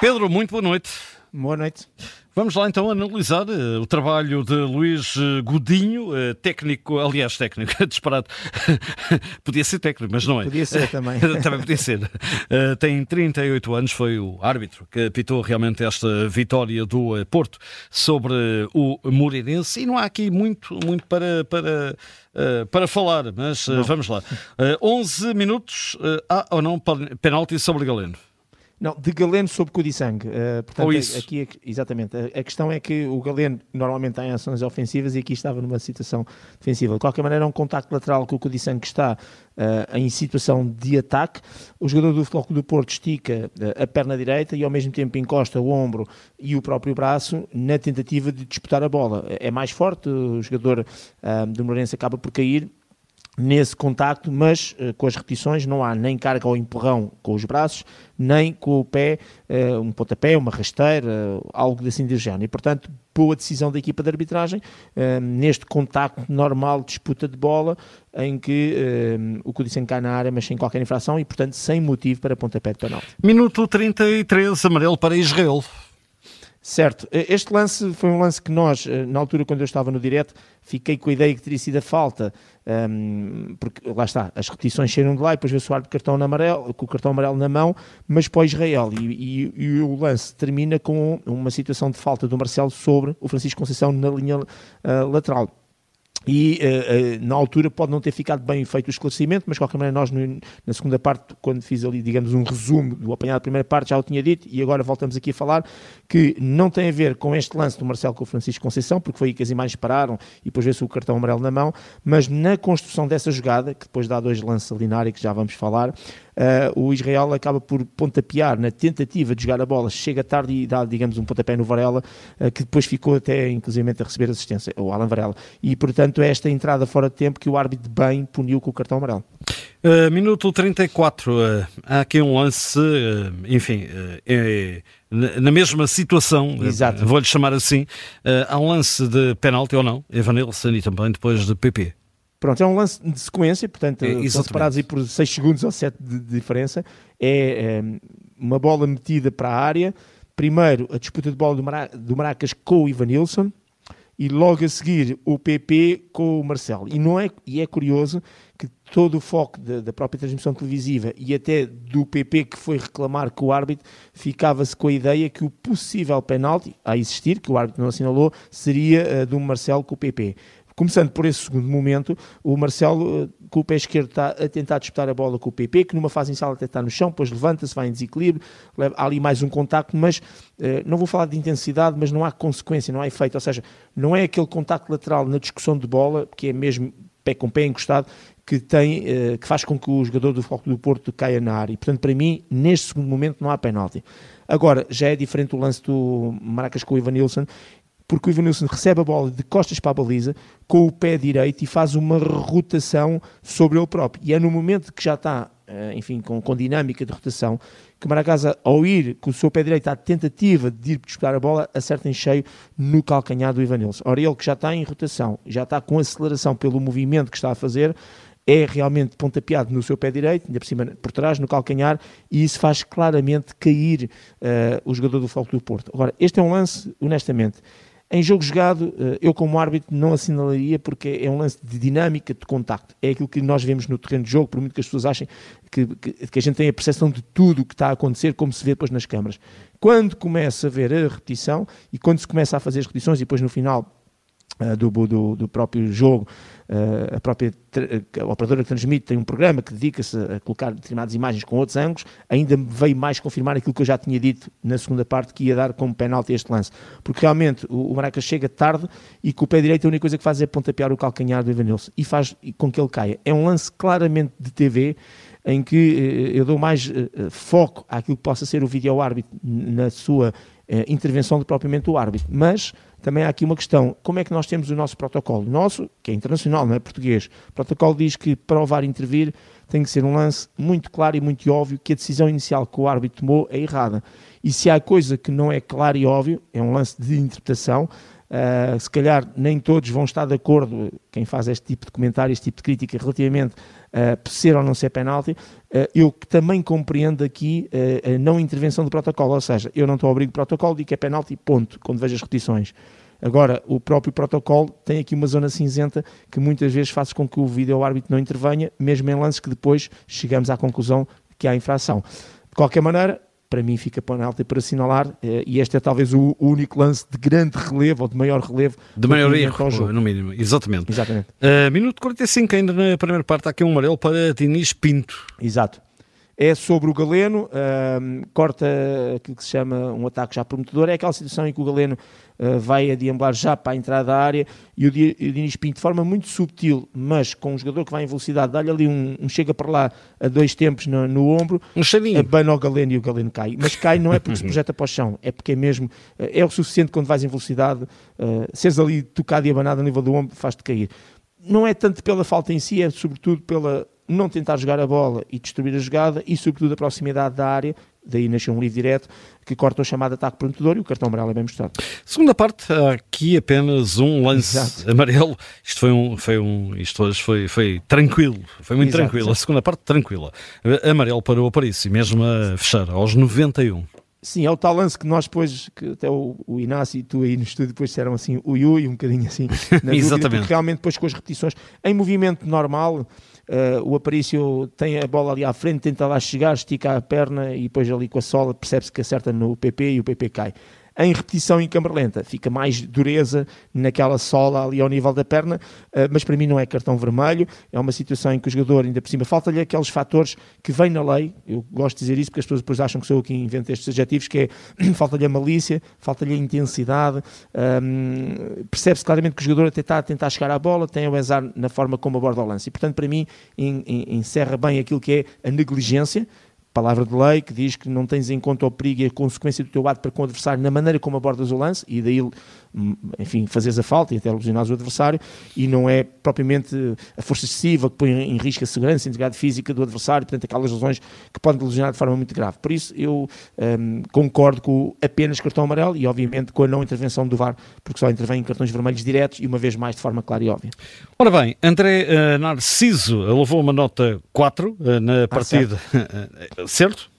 Pedro, muito boa noite. Boa noite. Vamos lá então analisar uh, o trabalho de Luís uh, Godinho, uh, técnico, aliás, técnico, disparado. podia ser técnico, mas não é. Podia ser também. também podia ser. tem 38 anos, foi o árbitro que apitou realmente esta vitória do Porto sobre o Moreirense e não há aqui muito, muito para, para, para falar, mas vamos lá. 11 minutos, há ou não penalti sobre Galeno? Não, de Galeno sobre Cudissang. Uh, portanto, Ou isso. Aqui, exatamente. A, a, questão é que o Galeno normalmente tem ações ofensivas e aqui estava numa situação defensiva. De qualquer maneira, é um contacto lateral que o Cudissang está uh, em situação de ataque. O jogador do Floco do Porto estica uh, a perna direita e ao mesmo tempo encosta o ombro e o próprio braço na tentativa de disputar a bola. É mais forte, o jogador uh, do Moreirense acaba por cair nesse contacto, mas uh, com as repetições não há nem carga ou empurrão com os braços, nem com o pé, uh, um pontapé, uma rasteira, uh, algo assim de género. E, portanto, boa decisão da equipa de arbitragem neste contacto normal, disputa de bola, em que o Cudicem cai na área, mas sem qualquer infração e, portanto, sem motivo para pontapé de penalti. Minuto 33, amarelo para Israel. Certo, este lance foi um lance que nós, na altura quando eu estava no direto, fiquei com a ideia que teria sido a falta, um, porque lá está, as repetições cheiram de lá e depois vê-se o árbitro cartão amarelo, com o cartão amarelo na mão, mas para Israel. E, e, e, o lance termina com uma situação de falta do Marcelo sobre o Francisco Conceição na linha uh, lateral e uh, uh, na altura pode não ter ficado bem feito o esclarecimento, mas de qualquer maneira nós no, na segunda parte, quando fiz ali, digamos, um resumo do apanhado da primeira parte, já o tinha dito, e agora voltamos aqui a falar, que não tem a ver com este lance do Marcelo com o Francisco Conceição, porque foi aí que as imagens pararam e depois vê-se o cartão amarelo na mão, mas na construção dessa jogada, que depois dá dois lances ali na área que já vamos falar, uh, o Israel acaba por pontapear na tentativa de jogar a bola, chega tarde e dá, digamos, um pontapé no Varela, uh, que depois ficou até, inclusive, a receber assistência, o Alan Varela. E, portanto, é esta entrada fora de tempo que o árbitro bem puniu com o cartão amarelo. Uh, minuto 34, uh, há aqui um lance, uh, enfim, é, na mesma situação, vou-lhe chamar assim, há um lance de penalti ou não, Evanilson e também depois de PP. Pronto, é um lance de sequência, portanto, é, separados aí por 6 segundos ou 7 de, diferença. É, é, uma bola metida para a área. Primeiro, a disputa de bola do, Mara, do Maracas com o Ivanilson e logo a seguir o PP com o Marcelo. E, não é, e é curioso que todo o foco da, da, própria transmissão televisiva e até do PP que foi reclamar com o árbitro ficava-se com a ideia que o possível penalti a existir, que o árbitro não assinalou, seria uh, do Marcelo com o PP. Começando por esse segundo momento, o Marcelo, eh, com o pé esquerdo, está a tentar disputar a bola com o PP, que numa fase inicial até está no chão, depois levanta-se, vai em desequilíbrio, leva, há ali mais um contacto, mas eh, não vou falar de intensidade, mas não há consequência, não há efeito. Ou seja, não é aquele contacto lateral na discussão de bola, que é mesmo pé com pé encostado, que, tem, eh, que faz com que o jogador do Foco do Porto caia na área. E, portanto, para mim, neste segundo momento, não há penalti. Agora, já é diferente o lance do Maracas com o Ivanilson porque o Ivanilson recebe a bola de costas para a baliza com o pé direito e faz uma rotação sobre ele próprio. E é no momento que já está, eh, enfim, com, com dinâmica de rotação, que Maracasa, ao ir com o seu pé direito à tentativa de ir disputar a bola, acerta em cheio no calcanhar do Ivanilson. Ora, ele que já está em rotação, já está com aceleração pelo movimento que está a fazer, é realmente pontapeado no seu pé direito, ainda por cima por trás, no calcanhar, e isso faz claramente cair uh, o jogador do Foco do Porto. Agora, este é um lance, honestamente, em jogo jogado, eh, eu como árbitro não assinalaria porque é um lance de dinâmica, de contacto. É aquilo que nós vemos no terreno de jogo, por muito que as pessoas achem que, que, que a gente tem a percepção de tudo o que está a acontecer, como se vê depois nas câmaras. Quando começa a ver a repetição e quando se começa a fazer as repetições e depois no final do, do, do próprio jogo Uh, a própria a operadora que transmite tem um programa que dedica-se a colocar determinadas imagens com outros ângulos, ainda veio mais confirmar aquilo que eu já tinha dito na segunda parte, que ia dar como penalti este lance. Porque realmente o, o Maracas chega tarde e com o pé direito a única coisa que faz é pontapear o calcanhar do Evanilson e faz com que ele caia. É um lance claramente de TV em que eu dou mais foco àquilo que possa ser o vídeo árbitro na sua intervenção de propriamente o árbitro. Mas também há aqui uma questão: como é que nós temos o nosso protocolo? Nosso, que é internacional, não é português. O protocolo diz que para o VAR intervir tem que ser um lance muito claro e muito óbvio que a decisão inicial que o árbitro tomou é errada. E se há coisa que não é claro e óbvio, é um lance de interpretação, Uh, se calhar nem todos vão estar de acordo, quem faz este tipo de comentário, este tipo de crítica relativamente a uh, ser ou não ser penalti. Uh, eu também compreendo aqui a não intervenção do protocolo, ou seja, eu não estou a abrir o protocolo, digo que é penalti, ponto, quando vejo as repetições. Agora, o próprio protocolo tem aqui uma zona cinzenta que muitas vezes faz com que o vídeo árbitro não intervenha, mesmo em lances que depois chegamos à conclusão que há infração. De qualquer maneira, para mim fica penalti para assinalar eh, e este é talvez o único lance de grande relevo ou de maior relevo de maior erro, no mínimo, exatamente, exatamente. Uh, minuto 45 ainda na primeira parte há aqui um amarelo para Diniz Pinto. Exato é sobre o Galeno, corta aquilo que se chama um ataque já prometedor, é aquela situação em que o Galeno uh, vai a deambular já para a entrada da área e o, Diniz Pinto, de forma muito subtil, mas com um jogador que vai em velocidade, dá-lhe ali um, um, chega para lá a dois tempos no, no ombro, um abana o Galeno e o Galeno cai. Mas cai não é porque se projeta para o chão, é porque é mesmo, é o suficiente quando vais em velocidade, uh, seres ali tocado e abanado a nível do ombro, faz-te cair. Não é tanto pela falta em si, é sobretudo pela não tentar jogar a bola e destruir a jogada e, sobretudo, a proximidade da área. Daí nasceu um livre direto que corta o chamado ataque prometedor e o cartão amarelo é bem mostrado. Segunda parte, aqui apenas um lance exato. amarelo. Isto foi um, foi um, isto hoje foi, foi tranquilo, foi muito exato, tranquilo. A segunda parte, tranquila. Amarelo para o Aparício, mesmo a fechar, aos 91. Sim, é o tal lance que nós depois, que até o, o Inácio e tu aí no estúdio depois disseram assim, o Yui, um bocadinho assim, na Exatamente. Dúvida, realmente depois com as repetições, em movimento normal, Uh, o Aparício tem a bola ali à frente, tenta lá chegar, estica a perna e depois ali com a sola percebe-se que acerta no PP e o PP cai em repetição em câmara lenta. Fica mais dureza naquela sola ali ao nível da perna, eh, mas para mim não é cartão vermelho. É uma situação em que o jogador, ainda por cima, falta-lhe aqueles fatores que vêm na lei. Eu gosto de dizer isso porque as pessoas depois acham que sou eu que invento estes adjetivos, que é falta-lhe a malícia, falta-lhe a intensidade. Um, Percebe-se claramente que o jogador até está a tentar chegar à bola, tem o azar na forma como aborda o lance. E, portanto, para mim, encerra bem aquilo que é a negligência palavra de lei que diz que não tens em conta o perigo e a consequência do teu ato para com o adversário na maneira como abordas o lance e daí, enfim, fazes a falta e até lesionares o adversário e não é propriamente a força excessiva que põe em risco a segurança, a integridade física do adversário, portanto aquelas lesões que podem lesionar de forma muito grave. Por isso eu um, concordo com apenas cartão amarelo e obviamente com a não intervenção do VAR, porque só intervém em cartões vermelhos diretos e uma vez mais de forma clara e óbvia. Ora bem, André uh, Narciso levou uma nota 4 uh, na ah, partida. Ah, certo?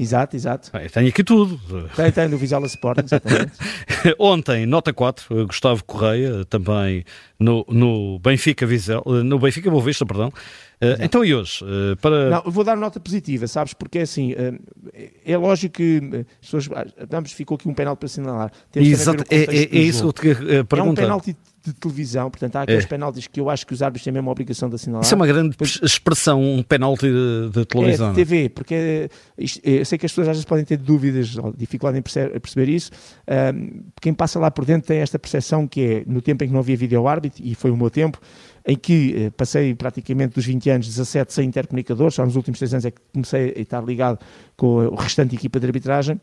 Exato, exato. Bem, tenho aqui tudo. Tem, tem, no Visual Sporting, exatamente. Ontem, nota 4, Gustavo Correia, também no, no Benfica Visel, no Benfica Boa Vista, perdão. Uh, então e hoje? Para... Não, vou dar nota positiva, sabes? Porque é assim, uh, é lógico que as pessoas, vamos, ficou aqui um penal para assinalar. Exato, é, é, é isso que eu te perguntar. É um penalti de televisão, portanto há aqueles é. penaltis que eu acho que os árbitros têm mesmo a obrigação de assinalar. Isso é uma grande Depois, expressão, um penalti de, de televisão. É, de TV, porque isto, eu sei que as pessoas às vezes podem ter dúvidas ou dificuldade em perceber, perceber isso. Um, quem passa lá por dentro tem esta percepção que é, no tempo em que não havia vídeo árbitro, e foi o meu tempo, em que eh, passei praticamente dos 20 anos, 17 sem intercomunicadores, só nos últimos 3 anos é que comecei a estar ligado com o restante equipa de arbitragem,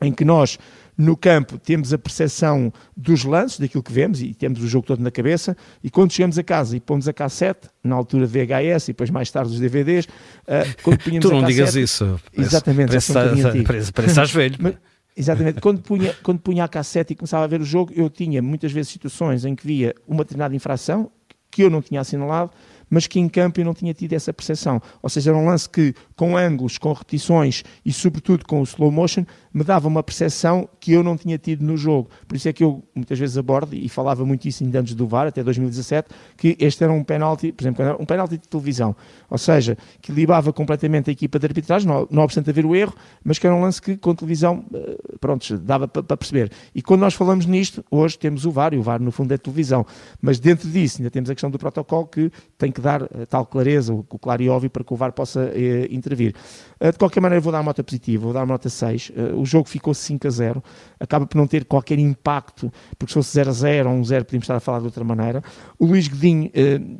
em que nós no campo temos a percepção dos lances, daquilo que vemos, e temos o jogo todo na cabeça, e quando chegamos a casa e pomos a cassete, na altura VHS e depois mais tarde os DVDs, uh, eh, quando punhamos tu não cassete, digas isso. Exatamente. Parece, parece, parece, parece estás velho. Mas, Exatamente. Quando punha, quando punha a cassete e começava a ver o jogo, eu tinha muitas vezes situações em que via uma determinada infração que eu não tinha assinalado, mas que em campo eu não tinha tido essa percepção. Ou seja, era um lance que, com ângulos, com repetições e, sobretudo, com o slow motion, me dava uma percepção que eu não tinha tido no jogo. Por isso é que eu muitas vezes abordo, e falava muito isso ainda antes do VAR, até 2017, que este era um penalti, por exemplo, um penalti de televisão. Ou seja, que libava completamente a equipa de arbitragem, não, obstante haver o erro, mas que era um lance que, com televisão, eh, pronto, dava para perceber. E quando nós falamos nisto, hoje temos o VAR, e o VAR no fundo é televisão. Mas dentro disso ainda temos a questão do protocolo que tem que dar eh, tal clareza, o claro e óbvio, para que o VAR possa eh, intervir. Uh, de qualquer maneira, vou dar uma nota positiva, vou dar uma nota 6. Uh, o jogo ficou 5 a 0, acaba por não ter qualquer impacto, porque se fosse 0 a 0 ou 1 0, podíamos estar a falar de outra maneira. O Luís Godinho,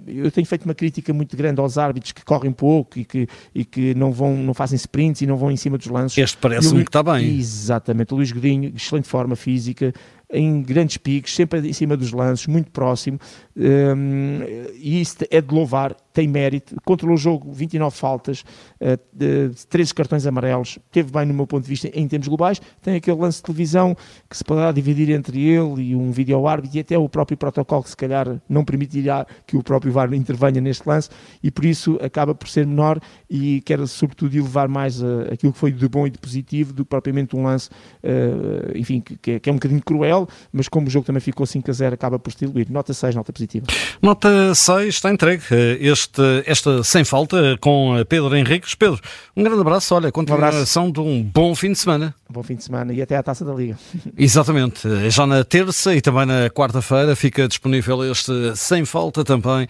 eu tenho feito uma crítica muito grande aos árbitros que correm pouco e que, e que não, vão, não fazem sprints e não vão em cima dos lances. Este parece-me que está bem. Exatamente, o Luís Godinho, excelente forma física, em grandes picos, sempre em cima dos lances, muito próximo, um, e isso é de louvar tem mérito, controlou o jogo, 29 faltas, uh, 13 cartões amarelos, teve bem no meu ponto de vista em termos globais, tem aquele lance de televisão que se poderá dividir entre ele e um vídeo árbitro e até o próprio protocolo que se calhar não permitirá que o próprio VAR intervenha neste lance e por isso acaba por ser menor e quer sobretudo elevar mais uh, aquilo que foi de bom e de positivo do que propriamente um lance, uh, enfim, que, que, é um bocadinho cruel, mas como o jogo também ficou 5 a 0, acaba por se diluir. Nota 6, nota positiva. Nota 6, está entregue eh, este, esta sem falta com Pedro Henriques. Pedro, um grande abraço, olha, continuação um de um bom fim de semana. Um bom fim de semana e até à taça da Liga. Exatamente, já na terça e também na quarta-feira fica disponível este sem falta também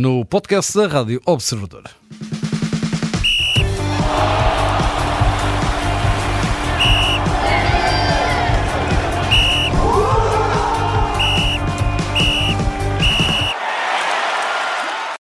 no podcast da Rádio Observador.